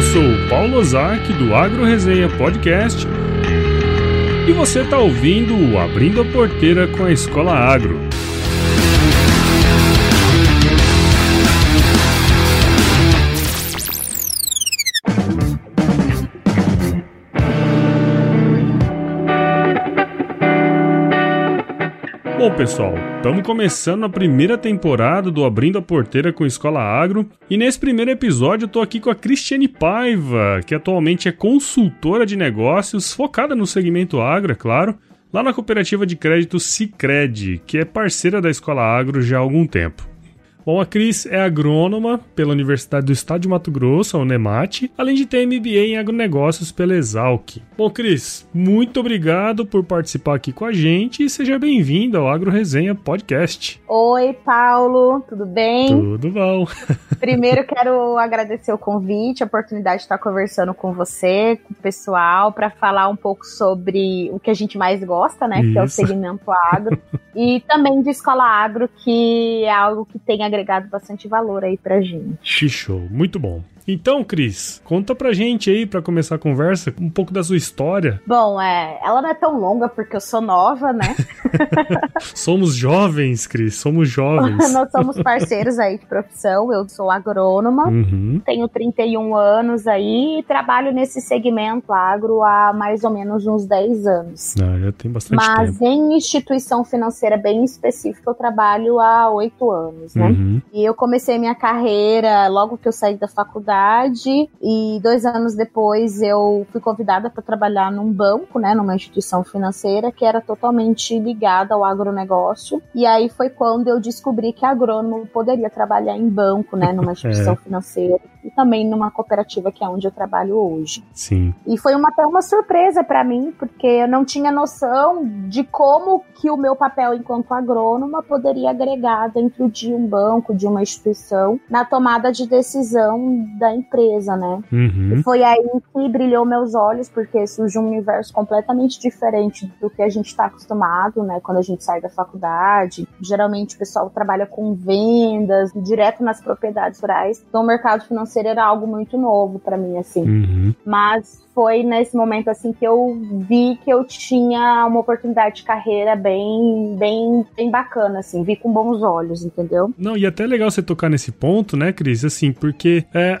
Eu sou o Paulo Ozaki do Agro Resenha Podcast e você está ouvindo o Abrindo a Porteira com a Escola Agro. Bom, pessoal, estamos começando a primeira temporada do Abrindo a Porteira com Escola Agro. E nesse primeiro episódio eu tô aqui com a Cristiane Paiva, que atualmente é consultora de negócios, focada no segmento agro, é claro, lá na cooperativa de crédito Cicred, que é parceira da Escola Agro já há algum tempo. Bom, a Cris é agrônoma pela Universidade do Estado de Mato Grosso, a Unemate, além de ter MBA em agronegócios pela Exalc. Bom, Cris, muito obrigado por participar aqui com a gente e seja bem-vinda ao Agro Resenha Podcast. Oi, Paulo, tudo bem? Tudo bom. Primeiro quero agradecer o convite, a oportunidade de estar conversando com você, com o pessoal, para falar um pouco sobre o que a gente mais gosta, né, Isso. que é o segmento agro, e também de escola agro, que é algo que tem agregado bastante valor aí pra gente. Show, muito bom. Então, Cris, conta pra gente aí, para começar a conversa, um pouco da sua história. Bom, é, ela não é tão longa porque eu sou nova, né? somos jovens, Cris, somos jovens. Nós somos parceiros aí de profissão, eu sou agrônoma, uhum. tenho 31 anos aí e trabalho nesse segmento agro há mais ou menos uns 10 anos. Ah, já tem bastante Mas tempo. em instituição financeira bem específica eu trabalho há 8 anos, né? Uhum. E eu comecei minha carreira logo que eu saí da faculdade faculdade e dois anos depois eu fui convidada para trabalhar num banco, né, numa instituição financeira que era totalmente ligada ao agronegócio. E aí foi quando eu descobri que agrônomo poderia trabalhar em banco, né, numa instituição é. financeira e também numa cooperativa que é onde eu trabalho hoje. Sim. E foi uma, até uma surpresa para mim, porque eu não tinha noção de como que o meu papel enquanto agrônoma poderia agregar dentro de um banco, de uma instituição, na tomada de decisão da empresa, né? Uhum. E foi aí que brilhou meus olhos, porque surge um universo completamente diferente do que a gente está acostumado, né? Quando a gente sai da faculdade. Geralmente o pessoal trabalha com vendas, direto nas propriedades rurais. Então o mercado financeiro era algo muito novo para mim, assim. Uhum. Mas foi nesse momento assim que eu vi que eu tinha uma oportunidade de carreira bem, bem, bem bacana, assim, vi com bons olhos, entendeu? Não, e até legal você tocar nesse ponto, né, Cris? Assim, porque é,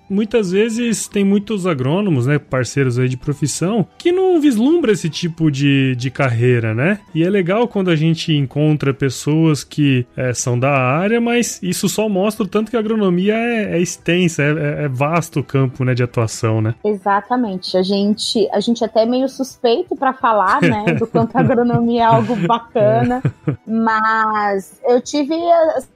muitas vezes tem muitos agrônomos, né, parceiros aí de profissão, que não vislumbra esse tipo de, de carreira, né? E é legal quando a gente encontra pessoas que é, são da área, mas isso só mostra o tanto que a agronomia é, é extensa, é, é, vasto o campo, né, de atuação, né? Exatamente a gente, a gente é até meio suspeito para falar, né, do quanto a agronomia é algo bacana, é. mas eu tive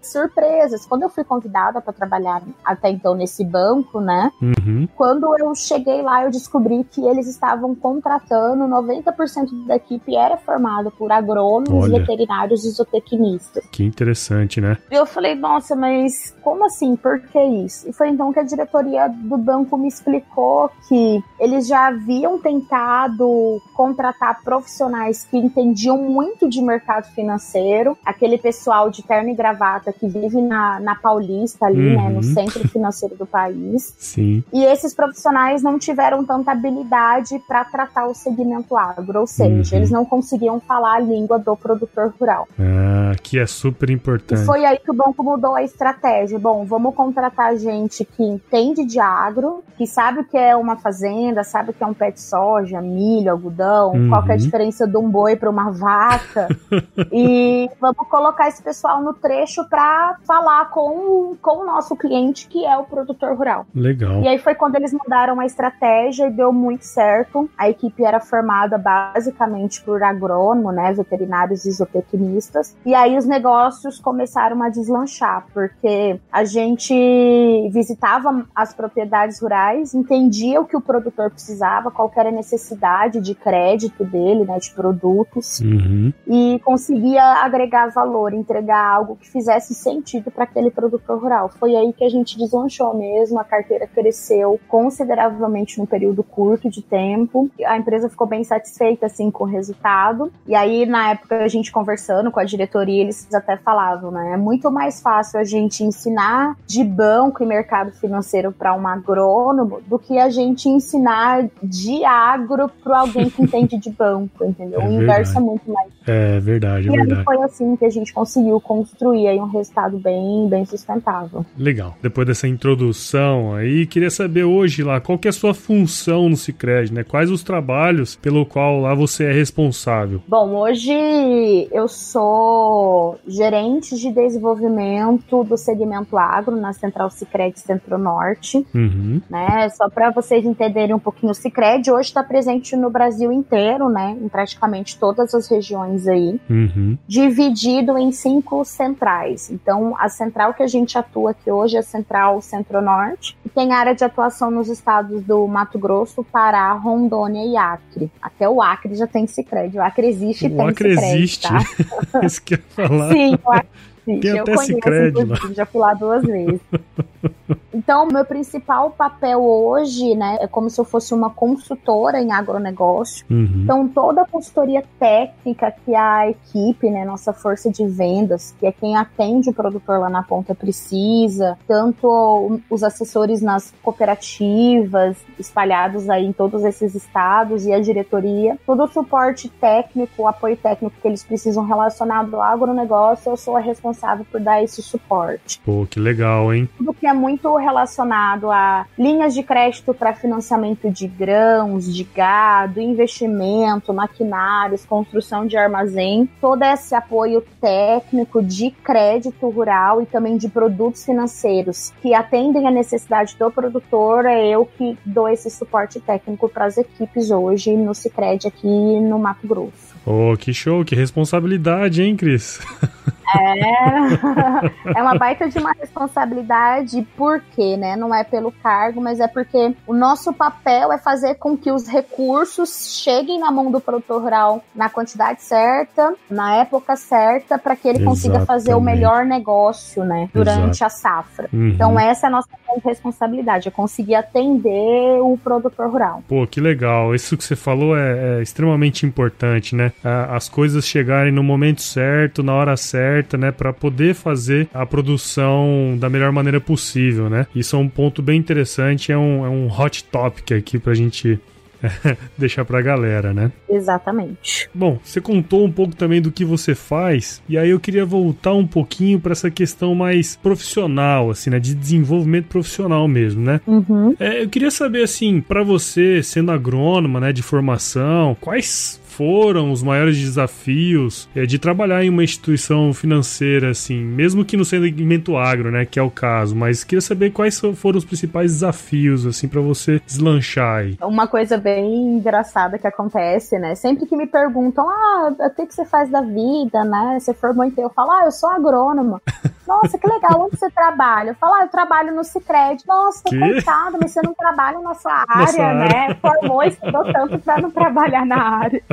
surpresas. Quando eu fui convidada para trabalhar até então nesse banco, né, uhum. Quando eu cheguei lá, eu descobri que eles estavam contratando 90% da equipe era formada por agrônomos, Olha. veterinários e zootecnistas. Que interessante, né? E eu falei, nossa, mas como assim? Por que isso? E foi então que a diretoria do banco me explicou que eles já já haviam tentado contratar profissionais que entendiam muito de mercado financeiro, aquele pessoal de terno e gravata que vive na, na Paulista ali, uhum. né, no uhum. centro financeiro do país. Sim. E esses profissionais não tiveram tanta habilidade para tratar o segmento agro, ou seja, uhum. eles não conseguiam falar a língua do produtor rural. Ah, que é super importante. E foi aí que o banco mudou a estratégia. Bom, vamos contratar gente que entende de agro, que sabe o que é uma fazenda, sabe sabe que é um pé de soja, milho, algodão, uhum. qual é a diferença de um boi para uma vaca. e vamos colocar esse pessoal no trecho para falar com, com o nosso cliente, que é o produtor rural. Legal. E aí foi quando eles mudaram a estratégia e deu muito certo. A equipe era formada basicamente por agrônomo, né, veterinários e zootecnistas. E aí os negócios começaram a deslanchar, porque a gente visitava as propriedades rurais, entendia o que o produtor precisava qual era a necessidade de crédito dele, né, de produtos, uhum. e conseguia agregar valor, entregar algo que fizesse sentido para aquele produtor rural. Foi aí que a gente deslanchou mesmo, a carteira cresceu consideravelmente num período curto de tempo. A empresa ficou bem satisfeita assim com o resultado. E aí na época a gente conversando com a diretoria, eles até falavam, né? É muito mais fácil a gente ensinar de banco e mercado financeiro para um agrônomo do que a gente ensinar de agro para alguém que entende de banco, entendeu? É o inverso é muito mais. É verdade, é e verdade. foi assim que a gente conseguiu construir aí um resultado bem, bem sustentável. Legal. Depois dessa introdução aí, queria saber hoje lá qual que é a sua função no Cicred, né? Quais os trabalhos pelo qual lá você é responsável? Bom, hoje eu sou gerente de desenvolvimento do segmento agro na Central Cicred Centro-Norte, uhum. né? Só para vocês entenderem um pouquinho, o Cicred hoje está presente no Brasil inteiro, né? Em praticamente todas as regiões aí, uhum. dividido em cinco centrais. Então, a central que a gente atua aqui hoje é a Central Centro-Norte, e tem área de atuação nos estados do Mato Grosso, Pará, Rondônia e Acre. Até o Acre já tem Cicred. O Acre existe e o tem Acre Cicred, existe. tá? Isso que eu ia falar. Sim, o Acre Tem eu até conheço, Cicred inclusive, já fui lá duas vezes. Então, meu principal papel hoje, né, é como se eu fosse uma consultora em agronegócio. Uhum. Então, toda a consultoria técnica que a equipe, né, nossa força de vendas, que é quem atende o produtor lá na ponta, precisa, tanto os assessores nas cooperativas, espalhados aí em todos esses estados, e a diretoria, todo o suporte técnico, o apoio técnico que eles precisam relacionado ao agronegócio, eu sou a responsável por dar esse suporte. Pô, que legal, hein? Tudo que é muito relacionado a linhas de crédito para financiamento de grãos, de gado, investimento, maquinários, construção de armazém, todo esse apoio técnico de crédito rural e também de produtos financeiros que atendem a necessidade do produtor, é eu que dou esse suporte técnico para as equipes hoje no Cicred aqui no Mato Grosso. Oh, que show, que responsabilidade, hein, Cris? É, é uma baita de uma responsabilidade, porque, né? Não é pelo cargo, mas é porque o nosso papel é fazer com que os recursos cheguem na mão do produtor rural na quantidade certa, na época certa, para que ele Exatamente. consiga fazer o melhor negócio, né? Durante Exato. a safra. Uhum. Então, essa é a nossa responsabilidade, é conseguir atender o produtor rural. Pô, que legal. Isso que você falou é, é extremamente importante, né? As coisas chegarem no momento certo, na hora certa, né? Pra poder fazer a produção da melhor maneira possível, né? Isso é um ponto bem interessante, é um, é um hot topic aqui pra gente deixar pra galera, né? Exatamente. Bom, você contou um pouco também do que você faz, e aí eu queria voltar um pouquinho pra essa questão mais profissional, assim, né? De desenvolvimento profissional mesmo, né? Uhum. É, eu queria saber, assim, pra você, sendo agrônoma, né, de formação, quais foram os maiores desafios é, de trabalhar em uma instituição financeira, assim, mesmo que no segmento agro, né, que é o caso, mas queria saber quais foram os principais desafios, assim, pra você deslanchar aí. Uma coisa bem engraçada que acontece, né? Sempre que me perguntam, ah, o que, que você faz da vida, né? Você formou em quê? Eu falo, ah, eu sou agrônoma. Nossa, que legal, onde você trabalha? Eu falo, ah, eu trabalho no Cicred. Nossa, Que? coitado, mas você não trabalha na sua área, Nossa área. né? Formou e estudou tanto pra não trabalhar na área.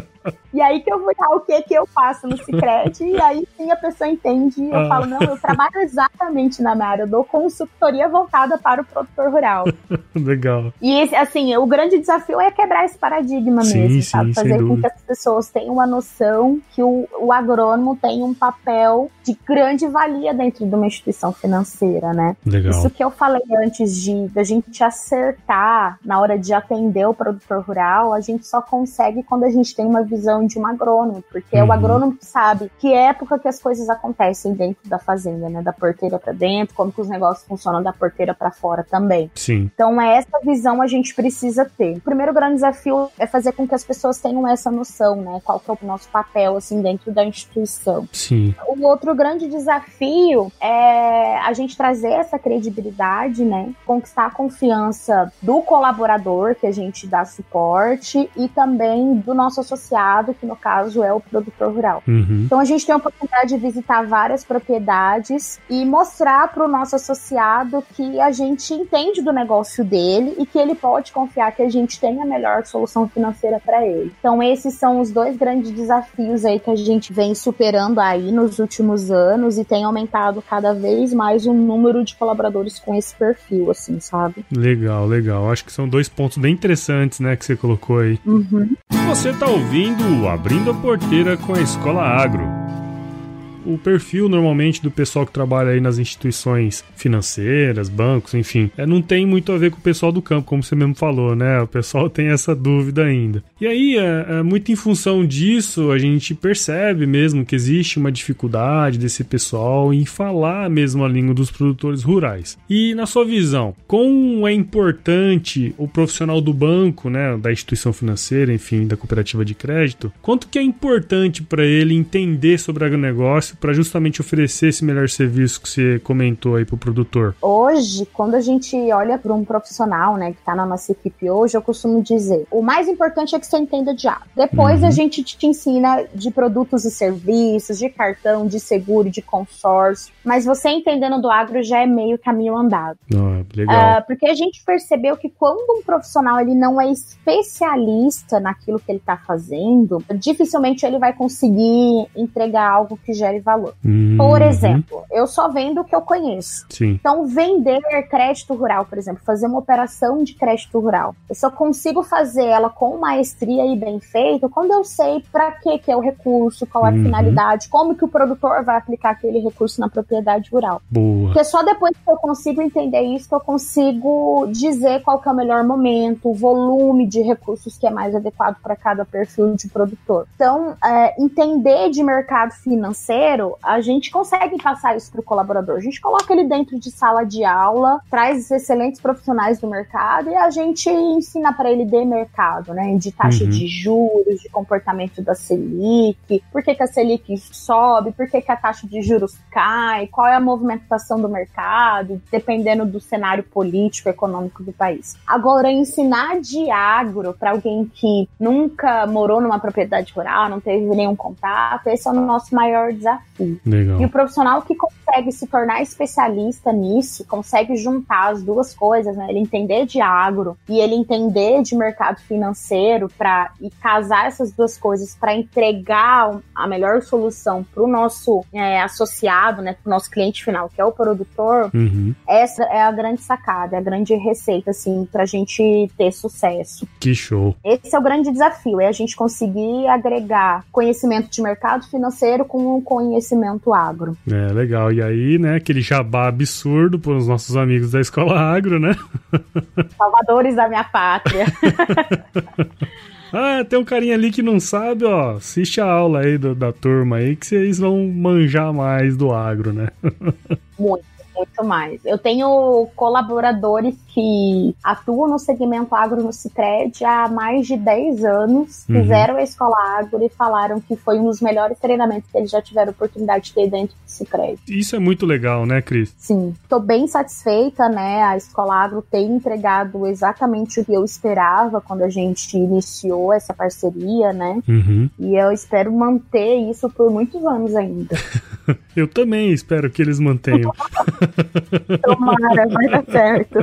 E aí que eu vou dar o que que eu faço no Cicred, e aí sim a pessoa entende. Eu Ah. falo, não, eu trabalho exatamente na minha área, eu dou consultoria voltada para o produtor rural. Legal. E esse, assim, o grande desafio é quebrar esse paradigma Sim, mesmo, sim, sabe? Fazer com que as pessoas tenham uma noção que o, o agrônomo tem um papel de grande valia dentro de uma instituição financeira, né? Legal. Isso que eu falei antes de da gente acertar na hora de atender o produtor rural, a gente só consegue quando a gente tem uma visão de um agrônomo, porque é Uhum. o agrônomo sabe que época que as coisas acontecem dentro da fazenda, né? Da porteira para dentro, como que os negócios funcionam da porteira para fora também. Sim. Então, essa visão a gente precisa ter. O primeiro grande desafio é fazer com que as pessoas tenham essa noção, né? Qual que é o nosso papel, assim, dentro da instituição. Sim. O outro grande desafio é a gente trazer essa credibilidade, né? Conquistar a confiança do colaborador que a gente dá suporte e também do nosso associado associado, que no caso é o produtor rural. Uhum. Então a gente tem a oportunidade de visitar várias propriedades e mostrar para o nosso associado que a gente entende do negócio dele e que ele pode confiar que a gente tem a melhor solução financeira para ele. Então esses são os dois grandes desafios aí que a gente vem superando aí nos últimos anos e tem aumentado cada vez mais o número de colaboradores com esse perfil, assim, sabe? Legal, legal. Acho que são dois pontos bem interessantes, né, que você colocou aí. Uhum. Você está ouvindo Abrindo a Porteira com a Escola Agro o perfil normalmente do pessoal que trabalha aí nas instituições financeiras, bancos, enfim, é, não tem muito a ver com o pessoal do campo, como você mesmo falou, né? O pessoal tem essa dúvida ainda. E aí, é, é, muito em função disso, a gente percebe mesmo que existe uma dificuldade desse pessoal em falar mesmo a língua dos produtores rurais. E na sua visão, como é importante o profissional do banco, né, da instituição financeira, enfim, da cooperativa de crédito, quanto que é importante para ele entender sobre agronegócio para justamente oferecer esse melhor serviço que você comentou aí para o produtor? Hoje, quando a gente olha para um profissional, né, que está na nossa equipe hoje, eu costumo dizer: o mais importante é que você entenda de água. Depois uhum. a gente te ensina de produtos e serviços, de cartão, de seguro, de consórcio. Mas você entendendo do agro já é meio caminho andado. Ah, legal. Uh, porque a gente percebeu que quando um profissional ele não é especialista naquilo que ele está fazendo, dificilmente ele vai conseguir entregar algo que gere valor. Uhum. Por exemplo, eu só vendo o que eu conheço. Sim. Então, vender crédito rural, por exemplo, fazer uma operação de crédito rural, eu só consigo fazer ela com maestria e bem feito quando eu sei para que que é o recurso, qual é a uhum. finalidade, como que o produtor vai aplicar aquele recurso na propriedade rural. Boa. Porque só depois que eu consigo entender isso que eu consigo dizer qual que é o melhor momento, o volume de recursos que é mais adequado para cada perfil de produtor. Então, é, entender de mercado financeiro brasileiro, a gente consegue passar isso para o colaborador. A gente coloca ele dentro de sala de aula, traz excelentes profissionais do mercado e a gente ensina para ele de mercado, né? De taxa uhum. de juros, de comportamento da Selic, por que, que a Selic sobe, por que, que a taxa de juros cai, qual é a movimentação do mercado, dependendo do cenário político, econômico do país. Agora, ensinar de agro para alguém que nunca morou numa propriedade rural, não teve nenhum contato, esse é o nosso maior desafio desafio. Legal. E o profissional que consegue se tornar especialista nisso, consegue juntar as duas coisas, né? Ele entender de agro e ele entender de mercado financeiro para e casar essas duas coisas para entregar a melhor solução para o nosso é, associado, né? Para o nosso cliente final, que é o produtor. Uhum. Essa é a grande sacada, é a grande receita, assim, para a gente ter sucesso. Que show! Esse é o grande desafio, é a gente conseguir agregar conhecimento de mercado financeiro com o conhecimento agro. É, legal. E aí, né, aquele jabá absurdo para os nossos amigos da Escola Agro, né? Salvadores da minha pátria. Ah, tem um carinha ali que não sabe, ó. Assiste a aula aí do, da turma aí que vocês vão manjar mais do agro, né? Muito muito mais. Eu tenho colaboradores que atuam no segmento agro no Cicred há mais de 10 anos, uhum. fizeram a escola agro e falaram que foi um dos melhores treinamentos que eles já tiveram oportunidade de ter dentro do Cicred. Isso é muito legal, né, Cris? Sim. Tô bem satisfeita, né? A escola agro tem entregado exatamente o que eu esperava quando a gente iniciou essa parceria, né? Uhum. E eu espero manter isso por muitos anos ainda. eu também espero que eles mantenham. Tomara, vai dar certo.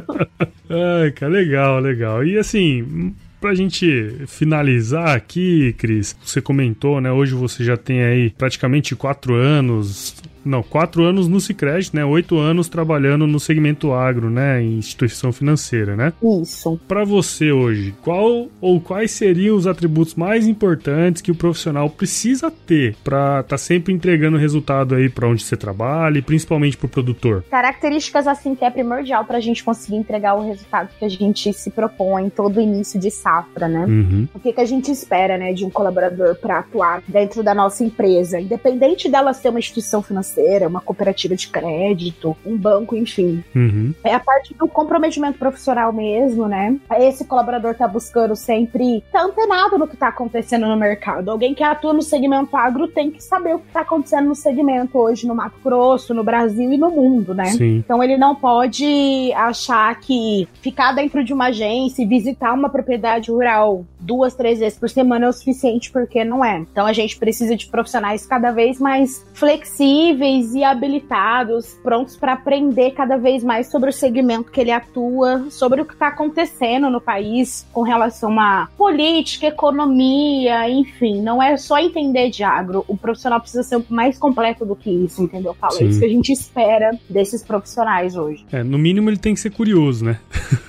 Ai, cara, legal, legal. E assim, Pra gente finalizar aqui, Cris, você comentou, né? Hoje você já tem aí praticamente quatro anos não, quatro anos no Cicred, né? Oito anos trabalhando no segmento agro, né? Em instituição financeira, né? Isso. Para você hoje, qual ou quais seriam os atributos mais importantes que o profissional precisa ter para estar tá sempre entregando resultado aí para onde você trabalha e principalmente para o produtor? Características assim que é primordial para a gente conseguir entregar o resultado que a gente se propõe todo início de safra, né? Uhum. O que, que a gente espera, né, de um colaborador para atuar dentro da nossa empresa, independente dela ser uma instituição financeira financeira, uma cooperativa de crédito, um banco, enfim. Uhum. É a parte do comprometimento profissional mesmo, né? Esse colaborador tá buscando sempre tá antenado no que tá acontecendo no mercado. Alguém que atua no segmento agro tem que saber o que tá acontecendo no segmento hoje no Mato Grosso, no Brasil e no mundo, né? Sim. Então ele não pode achar que ficar dentro de uma agência e visitar uma propriedade rural duas, três vezes por semana é o suficiente, porque não é. Então a gente precisa de profissionais cada vez mais flexíveis e habilitados, prontos para aprender cada vez mais sobre o segmento que ele atua, sobre o que está acontecendo no país com relação a política, economia, enfim. Não é só entender de agro. O profissional precisa ser mais completo do que isso, entendeu, Paulo? É isso que a gente espera desses profissionais hoje. É, no mínimo ele tem que ser curioso, né?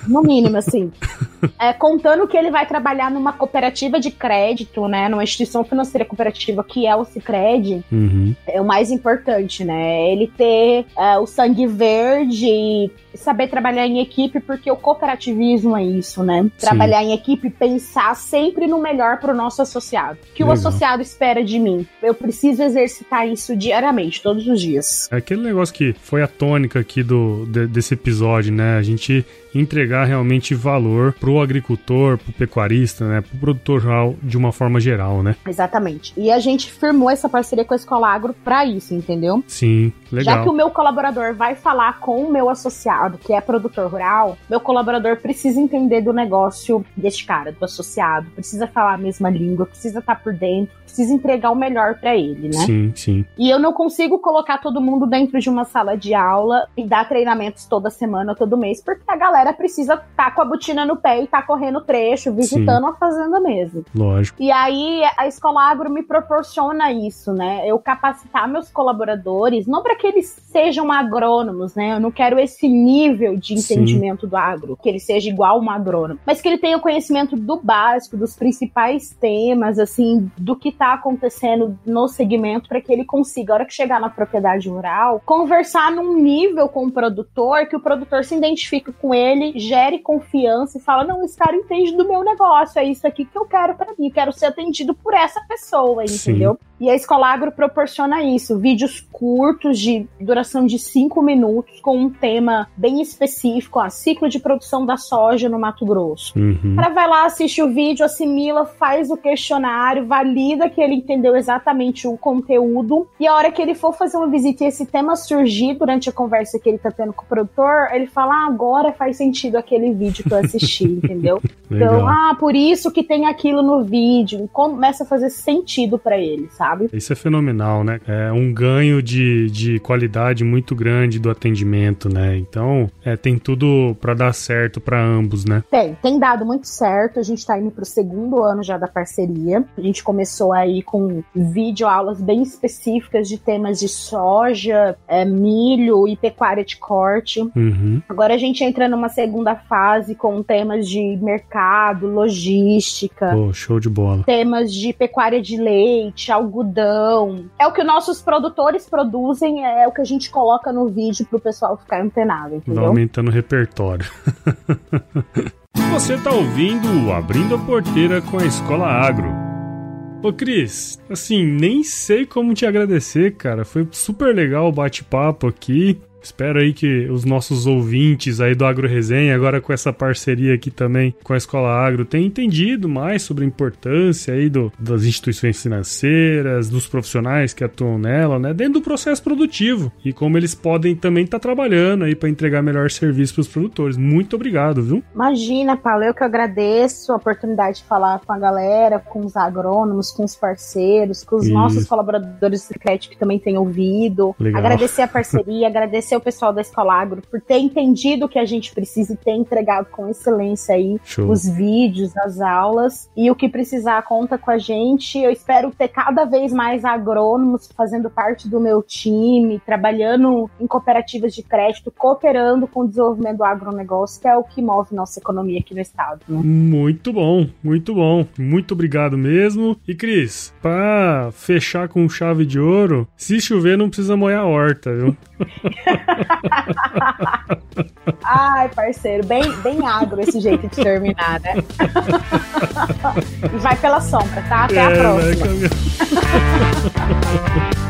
No mínimo, assim. É, contando que ele vai trabalhar numa cooperativa de crédito, né? Numa instituição financeira cooperativa que é o Cicred, Uhum. é o mais importante, né? Ele ter é, o sangue verde e saber trabalhar em equipe, porque o cooperativismo é isso, né? Trabalhar em equipe e pensar sempre no melhor para o nosso associado. O que o Legal. associado espera de mim? Eu preciso exercitar isso diariamente, todos os dias. É aquele negócio que foi a tônica aqui do, de- desse episódio, né? A gente entregar realmente valor pro agricultor, pro pecuarista, né? Pro produtor rural de uma forma geral, né? Exatamente. E a gente firmou essa parceria com a Escola Agro para isso, entendeu? Sim, legal. Já que o meu colaborador vai falar com o meu associado, que é produtor rural, meu colaborador precisa entender do negócio deste cara, do associado, precisa falar a mesma língua, precisa estar por dentro, precisa entregar o melhor para ele, né? Sim, sim. E eu não consigo colocar todo mundo dentro de uma sala de aula e dar treinamentos toda semana, todo mês, porque a galera precisa estar com a botina no pé e estar correndo trecho, visitando a fazenda mesmo. Lógico. E aí a Escola Agro me proporciona isso, né? Eu capacitar meus colaboradores, não para que eles sejam agrônomos, né? Eu não quero esse nível de Sim. entendimento do agro, que ele seja igual um agrônomo, mas que ele tenha conhecimento do básico, dos principais temas, assim, do que tá acontecendo no segmento, para que ele consiga, a hora que chegar na propriedade rural, conversar num nível com o produtor, que o produtor se identifique com ele, gere confiança e fala: não, esse cara entende do meu negócio, é isso aqui que eu quero para mim, quero ser atendido por essa pessoa, Sim. entendeu? E a Escola Agro proporciona isso, vídeos curtos de duração de cinco minutos com um tema bem específico, ó, ciclo de produção da soja no Mato Grosso. Uhum. O cara vai lá, assiste o vídeo, assimila, faz o questionário, valida que ele entendeu exatamente o conteúdo. E a hora que ele for fazer uma visita e esse tema surgir durante a conversa que ele tá tendo com o produtor, ele fala: ah, agora faz sentido aquele vídeo que eu assisti, entendeu? Então, ah, por isso que tem aquilo no vídeo. Começa a fazer sentido pra ele, sabe? Isso é fenomenal, né? É um ganho de, de qualidade muito grande do atendimento, né? Então, é, tem tudo pra dar certo pra ambos, né? Tem, tem dado muito certo. A gente tá indo pro segundo ano já da parceria. A gente começou aí com vídeo aulas bem específicas de temas de soja, é, milho e pecuária de corte. Uhum. Agora a gente entra numa segunda fase com temas de mercado, logística. Pô, show de bola. Temas de pecuária de leite, algodão. É o que nossos produtores produzem, é o que a gente coloca no vídeo pro pessoal ficar antenado, Vai entendeu? aumentando o repertório. Você tá ouvindo Abrindo a Porteira com a Escola Agro. Ô Cris, assim, nem sei como te agradecer, cara. Foi super legal o bate-papo aqui. Espero aí que os nossos ouvintes aí do Agro Resenha, agora com essa parceria aqui também com a Escola Agro, tenham entendido mais sobre a importância aí do, das instituições financeiras, dos profissionais que atuam nela, né, dentro do processo produtivo e como eles podem também estar trabalhando aí para entregar melhor serviço para os produtores. Muito obrigado, viu? Imagina, Paulo, eu que agradeço a oportunidade de falar com a galera, com os agrônomos, com os parceiros, com os Isso. nossos colaboradores do crédito que também têm ouvido. Legal. Agradecer a parceria, agradecer o pessoal da Escola Agro por ter entendido o que a gente precisa e ter entregado com excelência aí Show. os vídeos, as aulas e o que precisar conta com a gente. Eu espero ter cada vez mais agrônomos fazendo parte do meu time, trabalhando em cooperativas de crédito, cooperando com o desenvolvimento do agronegócio, que é o que move nossa economia aqui no estado. Né? Muito bom, muito bom. Muito obrigado mesmo. E Cris, pra fechar com chave de ouro, se chover não precisa molhar a horta, viu? Ai, parceiro, bem, bem agro esse jeito de terminar, né? e vai pela sombra, tá? Até a É, vai próxima.